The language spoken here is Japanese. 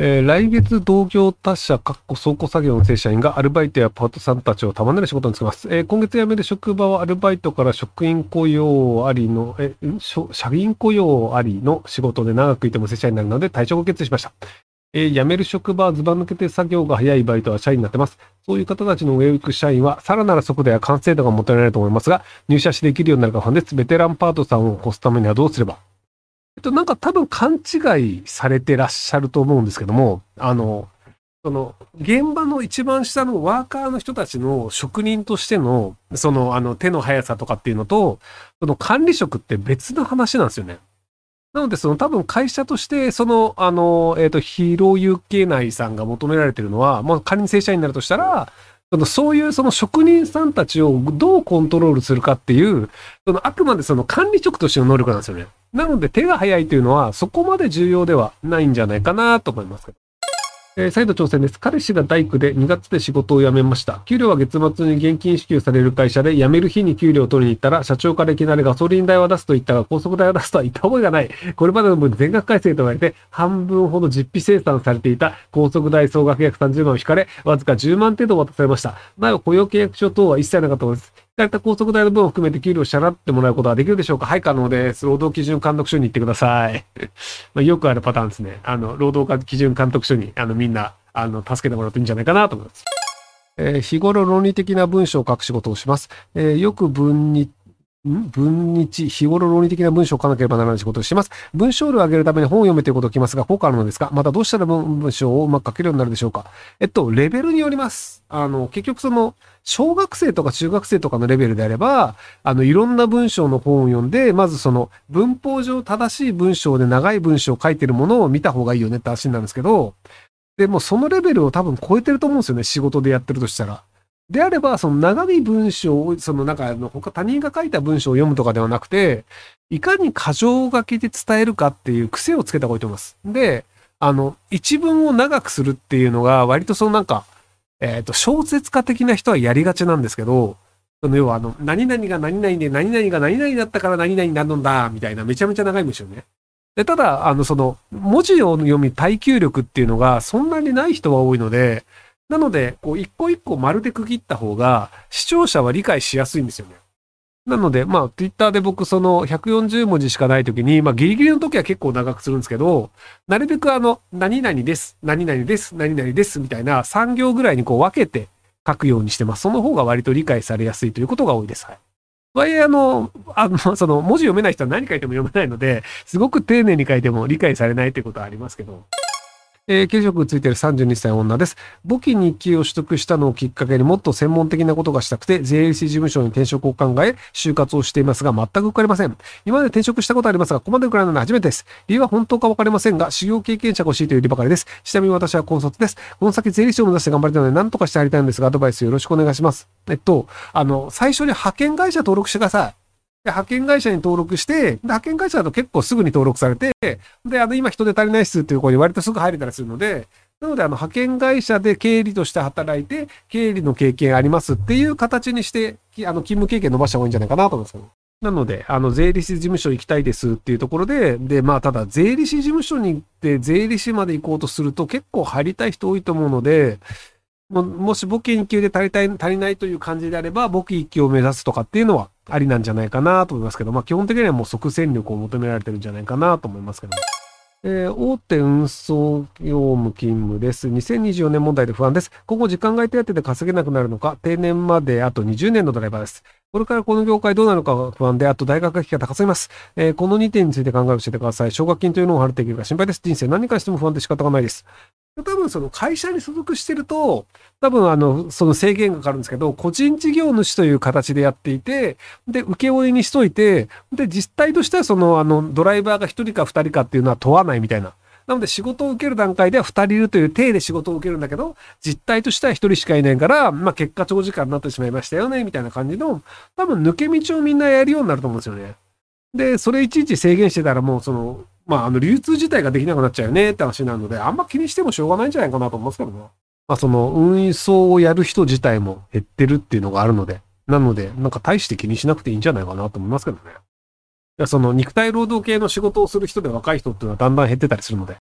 えー来月同業他社、かっこ倉庫作業の正社員がアルバイトやパートさんたちを束ねる仕事に就きます。えー今月辞める職場はアルバイトから職員雇用ありの、え、社員雇用ありの仕事で長くいても正社員になるので退職を決意しました。えー辞める職場はズバ抜けて作業が早いバイトは社員になってます。そういう方たちの上を行く社員は、さらなる速度や完成度が求められると思いますが、入社しできるようになるか不安です。ベテランパートさんを越すためにはどうすれば？えっと、なんか多分勘違いされてらっしゃると思うんですけども、あの、その、現場の一番下のワーカーの人たちの職人としての、その、あの、手の速さとかっていうのと、その管理職って別の話なんですよね。なので、その多分会社として、その、あの、えっ、と、ヒーロー UK 内さんが求められてるのは、まあ、仮に正社員になるとしたら、そのそういうその職人さんたちをどうコントロールするかっていう、そのあくまでその管理職としての能力なんですよね。なので手が早いというのはそこまで重要ではないんじゃないかなと思います。えー再度挑戦です。彼氏が大工で2月で仕事を辞めました。給料は月末に現金支給される会社で辞める日に給料を取りに行ったら社長からいきなりガソリン代は出すと言ったが高速代は出すとは言った覚えがない。これまでの分全額改正と言われて半分ほど実費生産されていた高速代総額約30万を引かれわずか10万程度渡されました。なお雇用契約書等は一切なかったのです。引かれた高速代の分を含めて給料を支払ってもらうことはできるでしょうか？はい、可能です。労働基準監督署に行ってください。まあ、よくあるパターンですね。あの、労働基準監督署に、あの、みんな、あの、助けてもらうといいんじゃないかなと思います。えー日頃論理的な文章を書く仕事をします。えーよく文に、文日、日頃論理的な文章を書かなければならない仕事をします。文章量を上げるために本を読めということを聞きますが、効果あるのですかまたどうしたら文章をうまく書けるようになるでしょうか？えっと、レベルによります。あの、結局その、小学生とか中学生とかのレベルであれば、あの、いろんな文章の本を読んで、まずその、文法上正しい文章で長い文章を書いてるものを見た方がいいよねって話なんですけど、でもそのレベルを多分超えてると思うんですよね、仕事でやってるとしたら。であれば、その長い文章を、そのなんかの、他他人が書いた文章を読むとかではなくて、いかに箇条書きで伝えるかっていう癖をつけた方がいいと思います。で、あの、一文を長くするっていうのが、割とそのなんか、えっ、と、小説家的な人はやりがちなんですけど、その要はあの、何々が何々で何々が何々だったから何々になるんだ、みたいなめちゃめちゃ長い文章ね。で、ただ、あの、その、文字を読み耐久力っていうのがそんなにない人は多いので、なので、こう、一個一個丸で区切った方が、視聴者は理解しやすいんですよね。なので、まあ、ツイッターで僕、その、140文字しかないときに、まあ、ギリギリの時は結構長くするんですけど、なるべくあの、何々です、何々です、何々です、みたいな3行ぐらいにこう分けて書くようにしてます。その方が割と理解されやすいということが多いです。はい。とはいえ、あの、あの、その、文字読めない人は何書いても読めないので、すごく丁寧に書いても理解されないということはありますけど。えー、経職ついている32歳女です。簿記日記を取得したのをきっかけにもっと専門的なことがしたくて、税理士事務所に転職を考え、就活をしていますが、全く受かりません。今まで転職したことありますが、ここまで受からないのは初めてです。理由は本当か分かりませんが、修行経験者が欲しいという理ばかりです。ちなみに私は高卒です。この先税理士を目指して頑張りたいので、何とかしてやりたいんですが、アドバイスよろしくお願いします。えっと、あの、最初に派遣会社登録してください。で派遣会社に登録して、で派遣会社だと結構すぐに登録されて、で、あの、今人手足りないっすっていう声に割とすぐ入れたりするので、なので、あの、派遣会社で経理として働いて、経理の経験ありますっていう形にして、あの、勤務経験伸ばした方がいいんじゃないかなと思いますけど。なので、あの、税理士事務所行きたいですっていうところで、で、まあ、ただ、税理士事務所に行って、税理士まで行こうとすると結構入りたい人多いと思うので、ももし簿記1級で足りたい、足りないという感じであれば、簿記1級を目指すとかっていうのはありなんじゃないかなと思いますけど、まあ基本的にはもう即戦力を求められてるんじゃないかなと思いますけど。えー大手運送業務勤務です。2024年問題で不安です。今後時間外手当で稼げなくなるのか、定年まであと20年のドライバーです。これからこの業界どうなるかが不安で、あと大学学費が高すぎます。えーこの2点について考えを教えてください。奨学金というのを払っていけるか心配です。人生何に関しても不安で仕方がないです。多分その会社に所属してると、多分あの、その制限がかかるんですけど、個人事業主という形でやっていて、で、請負にしといて、で、実態としてはその、あの、ドライバーが1人か2人かっていうのは問わないみたいな。なので仕事を受ける段階では2人いるという体で仕事を受けるんだけど、実態としては1人しかいないから、まあ結果長時間になってしまいましたよね、みたいな感じの、多分抜け道をみんなやるようになると思うんですよね。で、それいちいち制限してたらもうその、まああの流通自体ができなくなっちゃうよねって話なので、あんま気にしてもしょうがないんじゃないかなと思いますけどね。まあその運送をやる人自体も減ってるっていうのがあるので、なので、なんか大して気にしなくていいんじゃないかなと思いますけどね。その肉体労働系の仕事をする人で若い人っていうのはだんだん減ってたりするので、